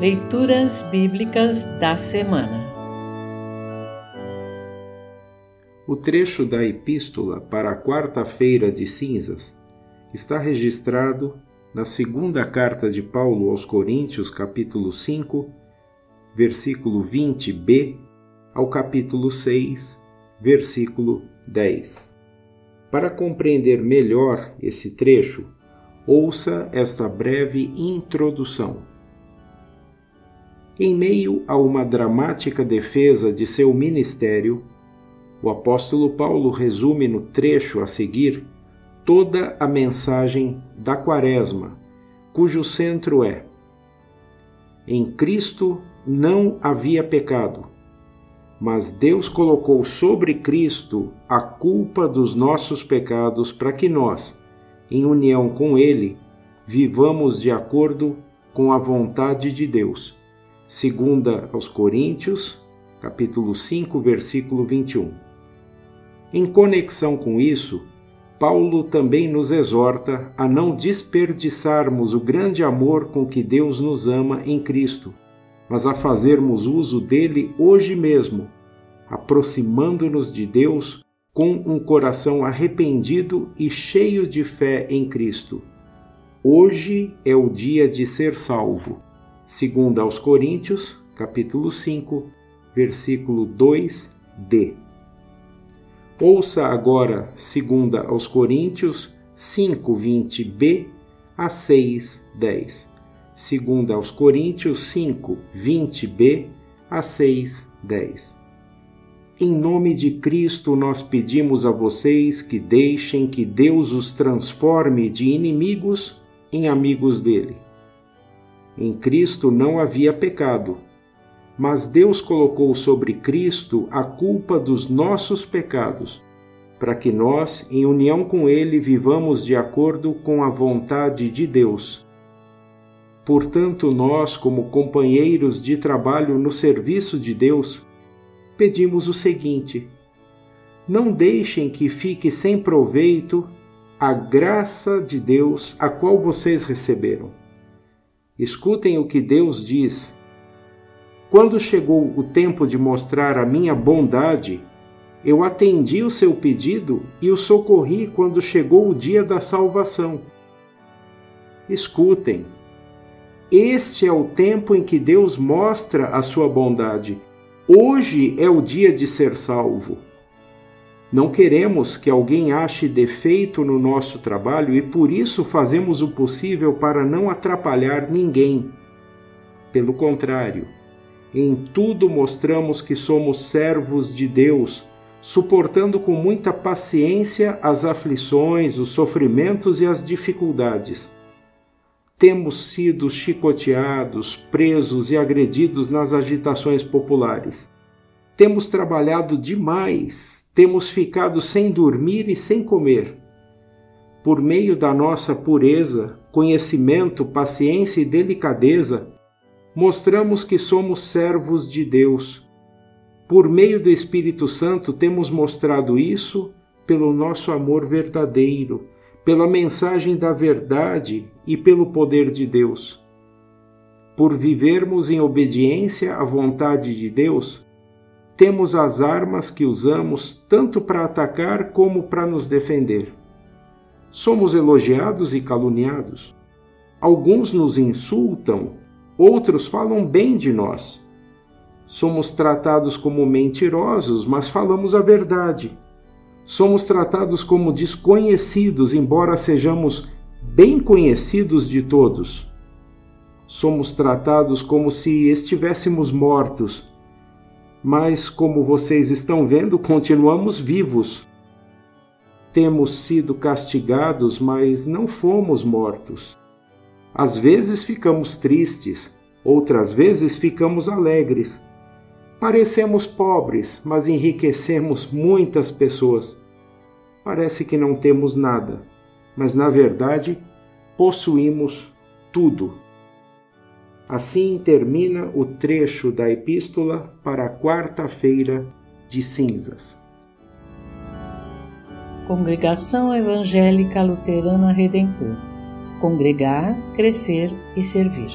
Leituras Bíblicas da Semana O trecho da Epístola para a quarta-feira de cinzas está registrado na segunda carta de Paulo aos Coríntios, capítulo 5, versículo 20b, ao capítulo 6, versículo 10. Para compreender melhor esse trecho, ouça esta breve introdução. Em meio a uma dramática defesa de seu ministério, o apóstolo Paulo resume no trecho a seguir toda a mensagem da Quaresma, cujo centro é: Em Cristo não havia pecado, mas Deus colocou sobre Cristo a culpa dos nossos pecados para que nós, em união com Ele, vivamos de acordo com a vontade de Deus Segunda aos Coríntios, capítulo 5, versículo 21. Em conexão com isso, Paulo também nos exorta a não desperdiçarmos o grande amor com que Deus nos ama em Cristo, mas a fazermos uso dele hoje mesmo, aproximando-nos de Deus com um coração arrependido e cheio de fé em Cristo. Hoje é o dia de ser salvo. Segunda aos Coríntios, capítulo 5, versículo 2d. Ouça agora segunda aos Coríntios 5, 20b a 6, 10. Segunda aos Coríntios 5, 20b a 6, 10. Em nome de Cristo, nós pedimos a vocês que deixem que Deus os transforme de inimigos em amigos dele em Cristo não havia pecado, mas Deus colocou sobre Cristo a culpa dos nossos pecados, para que nós, em união com Ele, vivamos de acordo com a vontade de Deus. Portanto, nós, como companheiros de trabalho no serviço de Deus, pedimos o seguinte: não deixem que fique sem proveito a graça de Deus a qual vocês receberam Escutem o que Deus diz. Quando chegou o tempo de mostrar a minha bondade, eu atendi o seu pedido e o socorri quando chegou o dia da salvação. Escutem. Este é o tempo em que Deus mostra a sua bondade. Hoje é o dia de ser salvo. Não queremos que alguém ache defeito no nosso trabalho e por isso fazemos o possível para não atrapalhar ninguém. Pelo contrário, em tudo mostramos que somos servos de Deus, suportando com muita paciência as aflições, os sofrimentos e as dificuldades. Temos sido chicoteados, presos e agredidos nas agitações populares. Temos trabalhado demais, temos ficado sem dormir e sem comer. Por meio da nossa pureza, conhecimento, paciência e delicadeza, mostramos que somos servos de Deus. Por meio do Espírito Santo, temos mostrado isso pelo nosso amor verdadeiro, pela mensagem da verdade e pelo poder de Deus. Por vivermos em obediência à vontade de Deus, temos as armas que usamos tanto para atacar como para nos defender. Somos elogiados e caluniados. Alguns nos insultam, outros falam bem de nós. Somos tratados como mentirosos, mas falamos a verdade. Somos tratados como desconhecidos, embora sejamos bem conhecidos de todos. Somos tratados como se estivéssemos mortos mas como vocês estão vendo, continuamos vivos. Temos sido castigados, mas não fomos mortos. Às vezes ficamos tristes, outras vezes ficamos alegres. Parecemos pobres, mas enriquecemos muitas pessoas. Parece que não temos nada, mas na verdade possuímos tudo. Assim termina o trecho da epístola para a quarta-feira de cinzas. Congregação Evangélica Luterana Redentor Congregar, Crescer e Servir.